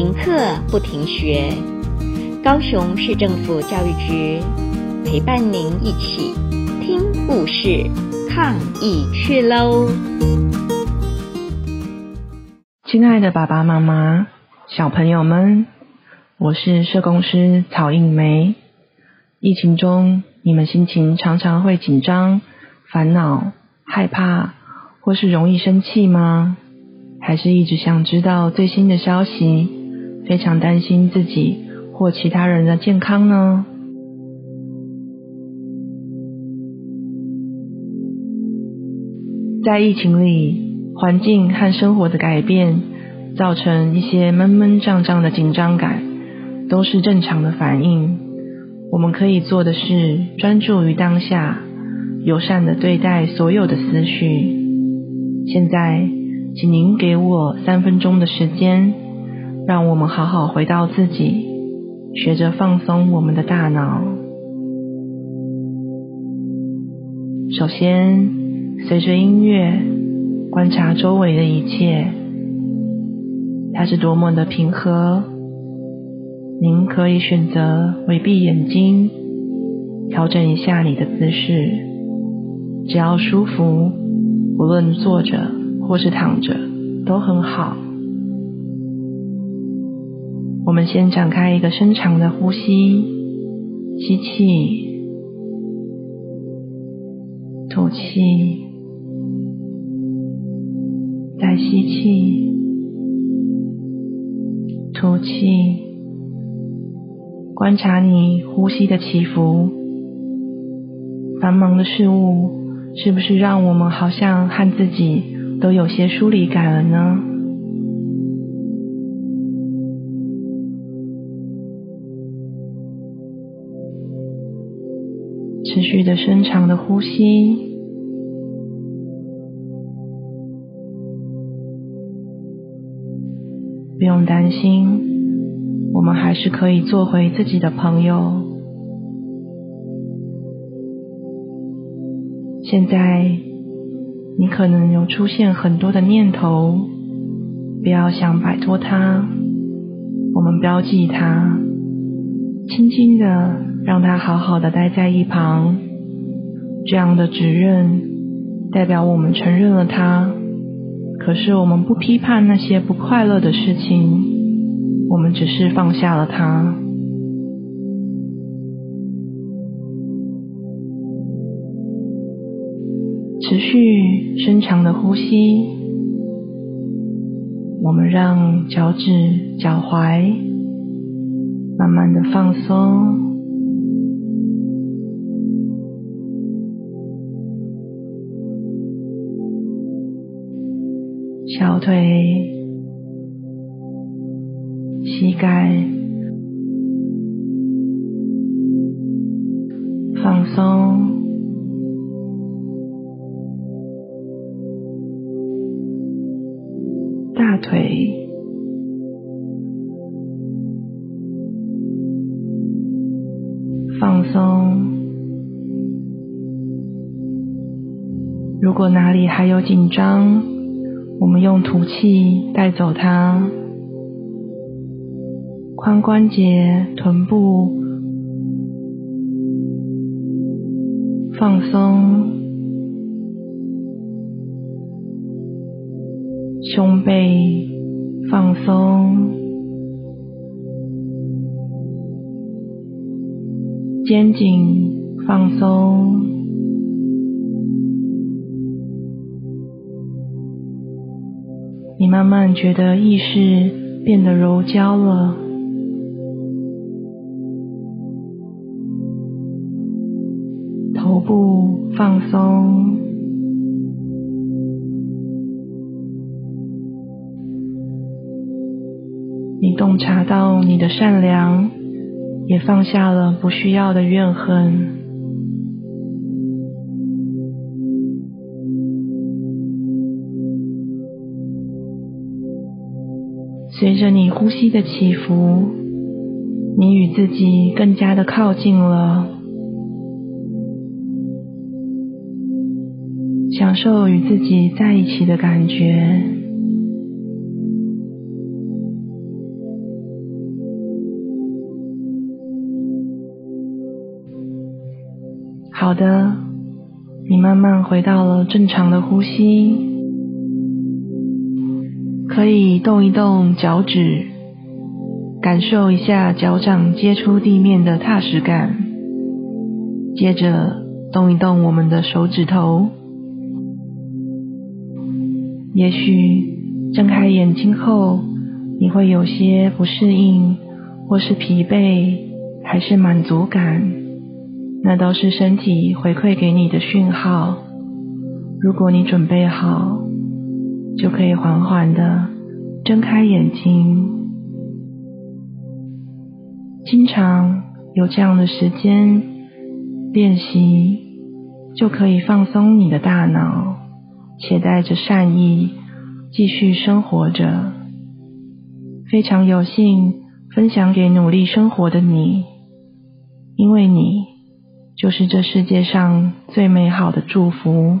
停课不停学，高雄市政府教育局陪伴您一起听故事、抗疫去喽！亲爱的爸爸妈妈、小朋友们，我是社工师曹映梅。疫情中，你们心情常常会紧张、烦恼、害怕，或是容易生气吗？还是一直想知道最新的消息，非常担心自己或其他人的健康呢？在疫情里，环境和生活的改变，造成一些闷闷胀胀的紧张感，都是正常的反应。我们可以做的是专注于当下，友善的对待所有的思绪。现在。请您给我三分钟的时间，让我们好好回到自己，学着放松我们的大脑。首先，随着音乐，观察周围的一切，它是多么的平和。您可以选择微闭眼睛，调整一下你的姿势，只要舒服，无论坐着。或是躺着都很好。我们先展开一个深长的呼吸，吸气，吐气，再吸气，吐气。观察你呼吸的起伏。繁忙的事物是不是让我们好像和自己都有些疏离感了呢？持续的深长的呼吸，不用担心，我们还是可以做回自己的朋友。现在。你可能有出现很多的念头，不要想摆脱它，我们标记它，轻轻的让它好好的待在一旁。这样的指认代表我们承认了它，可是我们不批判那些不快乐的事情，我们只是放下了它。持续深长的呼吸，我们让脚趾、脚踝慢慢的放松，腿、膝盖放松。大腿放松，如果哪里还有紧张，我们用吐气带走它。髋关节、臀部放松。胸背放松，肩颈放松，你慢慢觉得意识变得柔焦了，头部放松。你洞察到你的善良，也放下了不需要的怨恨。随着你呼吸的起伏你与自己更加的靠近了享受与自己在一起的感觉。好的你慢慢回到了正常的呼吸。可以动一动脚趾，感受一下脚掌接触地面的踏实感。接着动一动我们的手指头，也许睁开眼睛后，你会有些不适应，或是疲惫，还是满足感。那都是身体回馈给你的讯号。如果你准备好，就可以缓缓地睁开眼睛。经常有这样的时间练习，就可以放松你的大脑，且带着善意继续生活着。非常有幸分享给努力生活的你，因为你。就是这世界上最美好的祝福。